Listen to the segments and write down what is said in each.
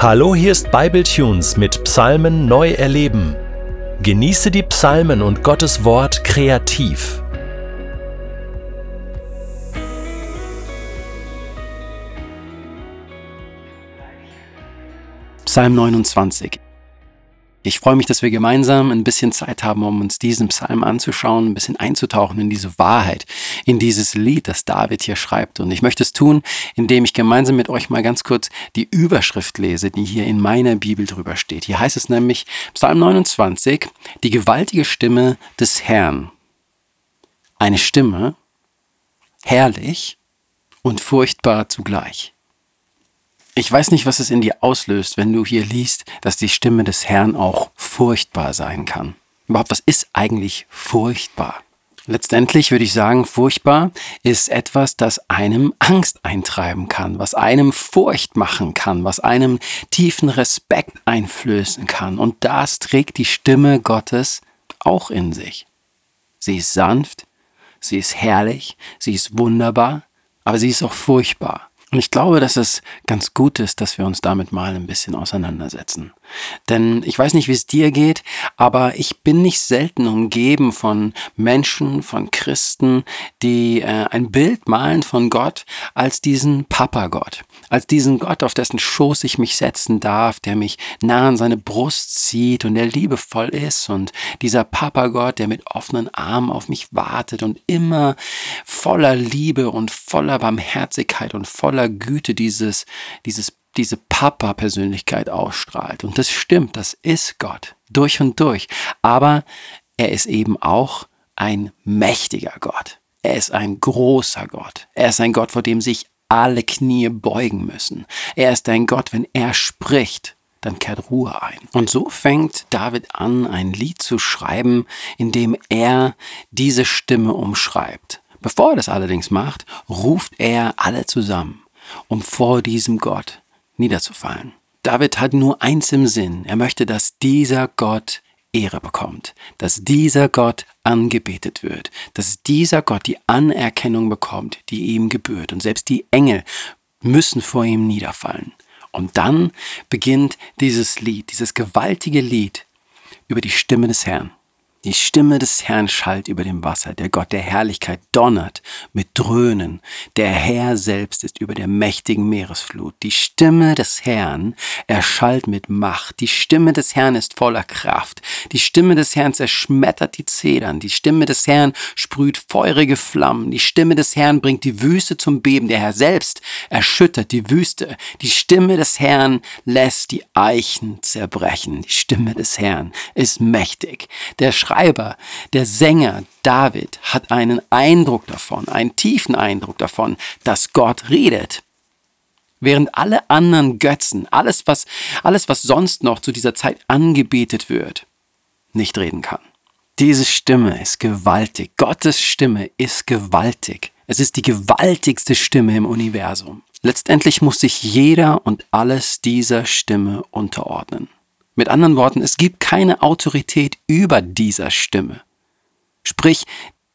Hallo, hier ist Bibletunes mit Psalmen neu erleben. Genieße die Psalmen und Gottes Wort kreativ. Psalm 29. Ich freue mich, dass wir gemeinsam ein bisschen Zeit haben, um uns diesen Psalm anzuschauen, ein bisschen einzutauchen in diese Wahrheit, in dieses Lied, das David hier schreibt. Und ich möchte es tun, indem ich gemeinsam mit euch mal ganz kurz die Überschrift lese, die hier in meiner Bibel drüber steht. Hier heißt es nämlich Psalm 29, die gewaltige Stimme des Herrn. Eine Stimme, herrlich und furchtbar zugleich. Ich weiß nicht, was es in dir auslöst, wenn du hier liest, dass die Stimme des Herrn auch furchtbar sein kann. Überhaupt, was ist eigentlich furchtbar? Letztendlich würde ich sagen, furchtbar ist etwas, das einem Angst eintreiben kann, was einem Furcht machen kann, was einem tiefen Respekt einflößen kann. Und das trägt die Stimme Gottes auch in sich. Sie ist sanft, sie ist herrlich, sie ist wunderbar, aber sie ist auch furchtbar. Und ich glaube, dass es ganz gut ist, dass wir uns damit mal ein bisschen auseinandersetzen. Denn ich weiß nicht, wie es dir geht, aber ich bin nicht selten umgeben von Menschen, von Christen, die äh, ein Bild malen von Gott als diesen Papa-Gott, als diesen Gott, auf dessen Schoß ich mich setzen darf, der mich nah an seine Brust zieht und der liebevoll ist und dieser Papa-Gott, der mit offenen Armen auf mich wartet und immer voller Liebe und voller Barmherzigkeit und voller Güte dieses, dieses diese Papa-Persönlichkeit ausstrahlt. Und das stimmt, das ist Gott, durch und durch. Aber er ist eben auch ein mächtiger Gott. Er ist ein großer Gott. Er ist ein Gott, vor dem sich alle Knie beugen müssen. Er ist ein Gott, wenn er spricht, dann kehrt Ruhe ein. Und so fängt David an, ein Lied zu schreiben, in dem er diese Stimme umschreibt. Bevor er das allerdings macht, ruft er alle zusammen, um vor diesem Gott niederzufallen. David hat nur eins im Sinn. Er möchte, dass dieser Gott Ehre bekommt, dass dieser Gott angebetet wird, dass dieser Gott die Anerkennung bekommt, die ihm gebührt. Und selbst die Engel müssen vor ihm niederfallen. Und dann beginnt dieses Lied, dieses gewaltige Lied über die Stimme des Herrn. Die Stimme des Herrn schallt über dem Wasser, der Gott der Herrlichkeit donnert mit Dröhnen, der Herr selbst ist über der mächtigen Meeresflut. Die Stimme des Herrn erschallt mit Macht, die Stimme des Herrn ist voller Kraft, die Stimme des Herrn zerschmettert die Zedern, die Stimme des Herrn sprüht feurige Flammen, die Stimme des Herrn bringt die Wüste zum Beben, der Herr selbst erschüttert die Wüste, die Stimme des Herrn lässt die Eichen zerbrechen, die Stimme des Herrn ist mächtig, der Schreiber, der Sänger David hat einen Eindruck davon, einen tiefen Eindruck davon, dass Gott redet. Während alle anderen Götzen, alles was, alles was sonst noch zu dieser Zeit angebetet wird, nicht reden kann. Diese Stimme ist gewaltig. Gottes Stimme ist gewaltig. Es ist die gewaltigste Stimme im Universum. Letztendlich muss sich jeder und alles dieser Stimme unterordnen. Mit anderen Worten, es gibt keine Autorität über dieser Stimme. Sprich,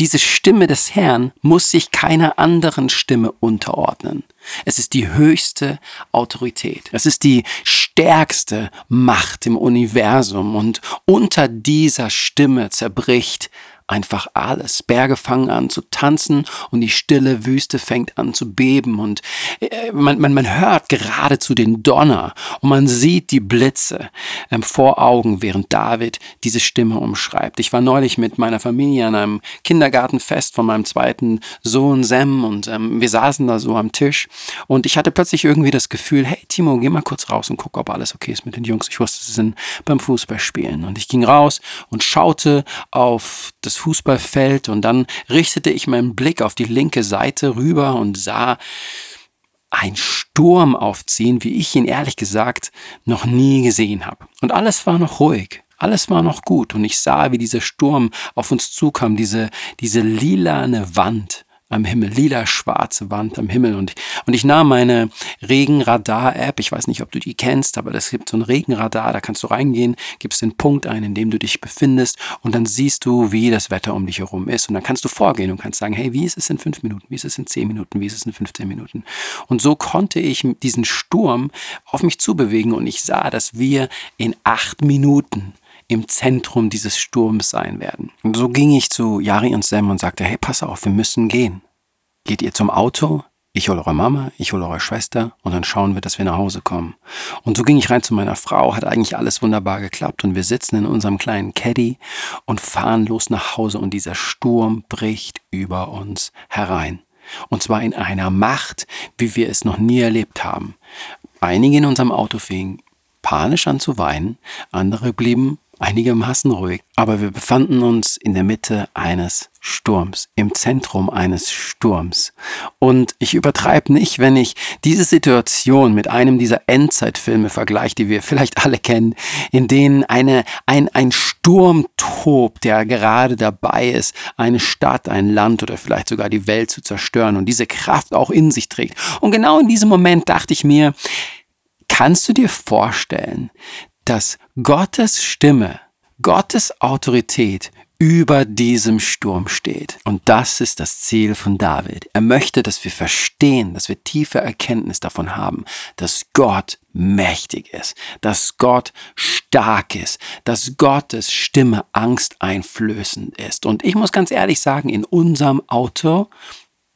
diese Stimme des Herrn muss sich keiner anderen Stimme unterordnen. Es ist die höchste Autorität. Es ist die stärkste Macht im Universum und unter dieser Stimme zerbricht einfach alles. Berge fangen an zu tanzen und die stille Wüste fängt an zu beben und äh, man, man, man hört geradezu den Donner und man sieht die Blitze ähm, vor Augen, während David diese Stimme umschreibt. Ich war neulich mit meiner Familie an einem Kindergartenfest von meinem zweiten Sohn Sam und ähm, wir saßen da so am Tisch und ich hatte plötzlich irgendwie das Gefühl, hey Timo, geh mal kurz raus und guck, ob alles okay ist mit den Jungs. Ich wusste, sie sind beim Fußballspielen und ich ging raus und schaute auf das Fußballfeld und dann richtete ich meinen Blick auf die linke Seite rüber und sah ein Sturm aufziehen, wie ich ihn ehrlich gesagt noch nie gesehen habe. Und alles war noch ruhig. Alles war noch gut und ich sah, wie dieser Sturm auf uns zukam, diese, diese lilane Wand am Himmel, lila schwarze Wand am Himmel. Und, und ich nahm meine Regenradar-App, ich weiß nicht, ob du die kennst, aber das gibt so ein Regenradar, da kannst du reingehen, gibst den Punkt ein, in dem du dich befindest und dann siehst du, wie das Wetter um dich herum ist. Und dann kannst du vorgehen und kannst sagen, hey, wie ist es in fünf Minuten, wie ist es in zehn Minuten, wie ist es in 15 Minuten. Und so konnte ich diesen Sturm auf mich zubewegen und ich sah, dass wir in acht Minuten im Zentrum dieses Sturms sein werden. Und so ging ich zu Jari und Sam und sagte, hey, pass auf, wir müssen gehen. Geht ihr zum Auto? Ich hole eure Mama, ich hole eure Schwester und dann schauen wir, dass wir nach Hause kommen. Und so ging ich rein zu meiner Frau, hat eigentlich alles wunderbar geklappt und wir sitzen in unserem kleinen Caddy und fahren los nach Hause und dieser Sturm bricht über uns herein. Und zwar in einer Macht, wie wir es noch nie erlebt haben. Einige in unserem Auto fingen panisch an zu weinen, andere blieben einigermaßen ruhig, aber wir befanden uns in der Mitte eines Sturms, im Zentrum eines Sturms. Und ich übertreibe nicht, wenn ich diese Situation mit einem dieser Endzeitfilme vergleiche, die wir vielleicht alle kennen, in denen eine, ein, ein Sturm tobt, der gerade dabei ist, eine Stadt, ein Land oder vielleicht sogar die Welt zu zerstören und diese Kraft auch in sich trägt. Und genau in diesem Moment dachte ich mir, kannst du dir vorstellen, dass Gottes Stimme, Gottes Autorität über diesem Sturm steht. Und das ist das Ziel von David. Er möchte, dass wir verstehen, dass wir tiefe Erkenntnis davon haben, dass Gott mächtig ist, dass Gott stark ist, dass Gottes Stimme angsteinflößend ist. Und ich muss ganz ehrlich sagen, in unserem Auto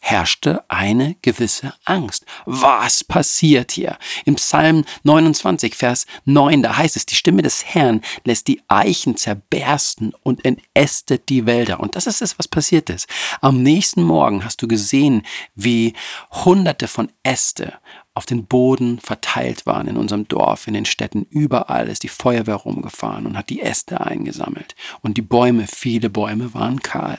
herrschte eine gewisse Angst. Was passiert hier? Im Psalm 29, Vers 9, da heißt es, die Stimme des Herrn lässt die Eichen zerbersten und entästet die Wälder. Und das ist es, was passiert ist. Am nächsten Morgen hast du gesehen, wie hunderte von Äste auf den Boden verteilt waren in unserem Dorf, in den Städten. Überall ist die Feuerwehr rumgefahren und hat die Äste eingesammelt. Und die Bäume, viele Bäume waren kahl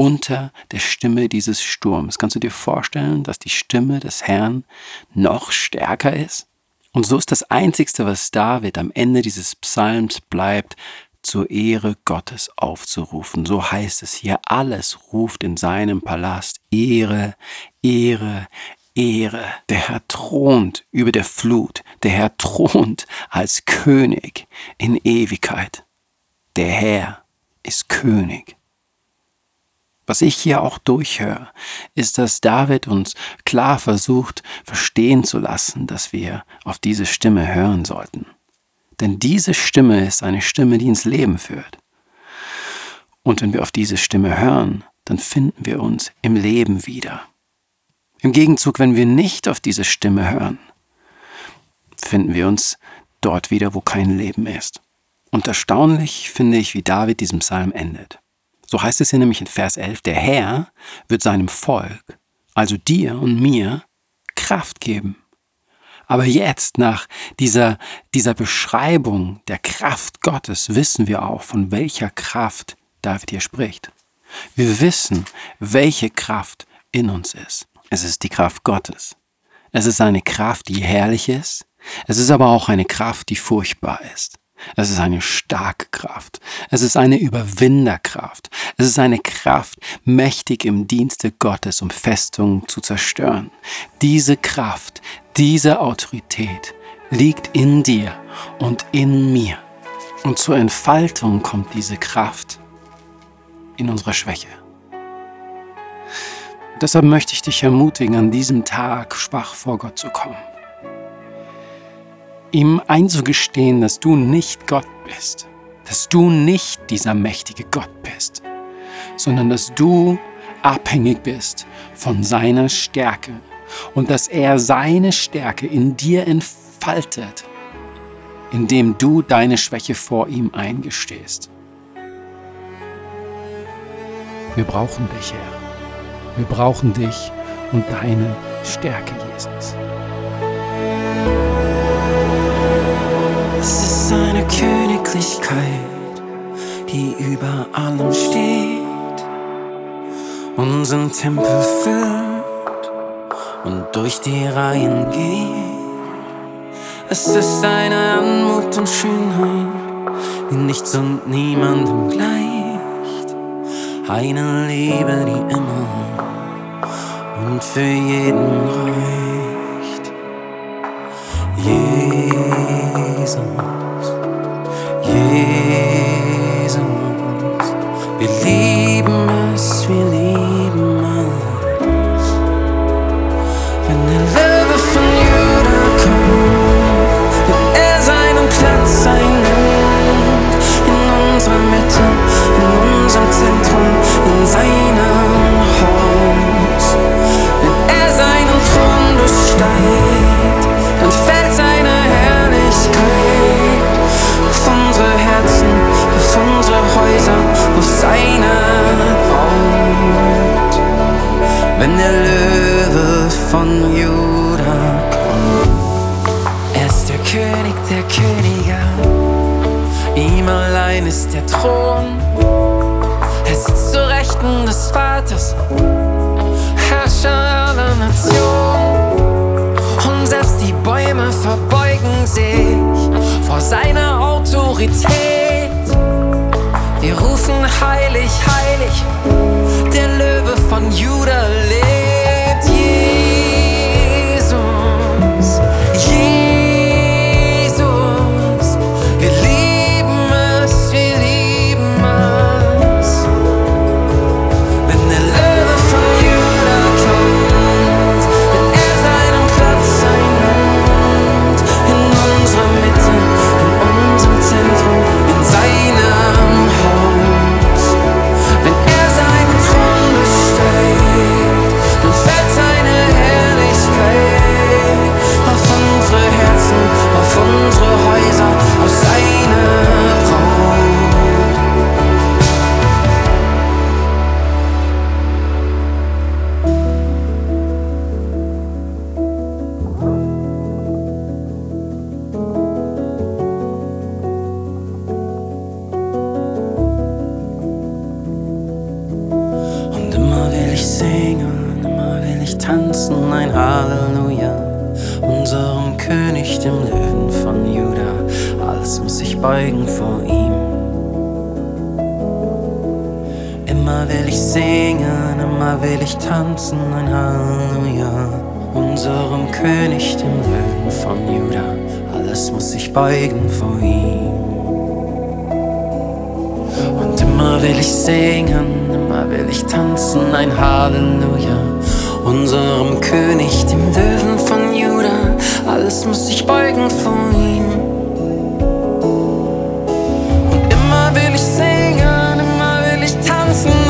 unter der Stimme dieses Sturms. Kannst du dir vorstellen, dass die Stimme des Herrn noch stärker ist? Und so ist das Einzigste, was David am Ende dieses Psalms bleibt, zur Ehre Gottes aufzurufen. So heißt es hier, alles ruft in seinem Palast Ehre, Ehre, Ehre. Der Herr thront über der Flut, der Herr thront als König in Ewigkeit. Der Herr ist König. Was ich hier auch durchhöre, ist, dass David uns klar versucht, verstehen zu lassen, dass wir auf diese Stimme hören sollten. Denn diese Stimme ist eine Stimme, die ins Leben führt. Und wenn wir auf diese Stimme hören, dann finden wir uns im Leben wieder. Im Gegenzug, wenn wir nicht auf diese Stimme hören, finden wir uns dort wieder, wo kein Leben ist. Und erstaunlich finde ich, wie David diesen Psalm endet. So heißt es hier nämlich in Vers 11, der Herr wird seinem Volk, also dir und mir, Kraft geben. Aber jetzt, nach dieser, dieser Beschreibung der Kraft Gottes, wissen wir auch, von welcher Kraft David hier spricht. Wir wissen, welche Kraft in uns ist. Es ist die Kraft Gottes. Es ist eine Kraft, die herrlich ist. Es ist aber auch eine Kraft, die furchtbar ist. Es ist eine starke Kraft. Es ist eine Überwinderkraft. Es ist eine Kraft, mächtig im Dienste Gottes, um Festungen zu zerstören. Diese Kraft, diese Autorität liegt in dir und in mir. Und zur Entfaltung kommt diese Kraft in unserer Schwäche. Deshalb möchte ich dich ermutigen, an diesem Tag schwach vor Gott zu kommen ihm einzugestehen, dass du nicht Gott bist, dass du nicht dieser mächtige Gott bist, sondern dass du abhängig bist von seiner Stärke und dass er seine Stärke in dir entfaltet, indem du deine Schwäche vor ihm eingestehst. Wir brauchen dich, Herr. Wir brauchen dich und deine Stärke, Jesus. Es ist eine Königlichkeit, die über allem steht, unseren Tempel füllt und durch die Reihen geht. Es ist eine Anmut und Schönheit, die nichts und niemandem gleicht. Eine Liebe, die immer und für jeden reicht. Jesus, Jesus, Wenn der Löwe von Juda kommt, er ist der König der Könige. Ihm allein ist der Thron. Er sitzt zur Rechten des Vaters, Herrscher aller Nationen. Und selbst die Bäume verbeugen sich vor seiner Autorität. Wir rufen heilig, heilig, der Löwe von Juda lebt. Jesus, tanzen, ein Halleluja. Unserem König, dem Löwen von Juda, alles muss sich beugen vor ihm. Und immer will ich singen, immer will ich tanzen, ein Halleluja. Unserem König, dem Löwen von Juda, alles muss sich beugen vor ihm. Und immer will ich singen, immer will ich tanzen,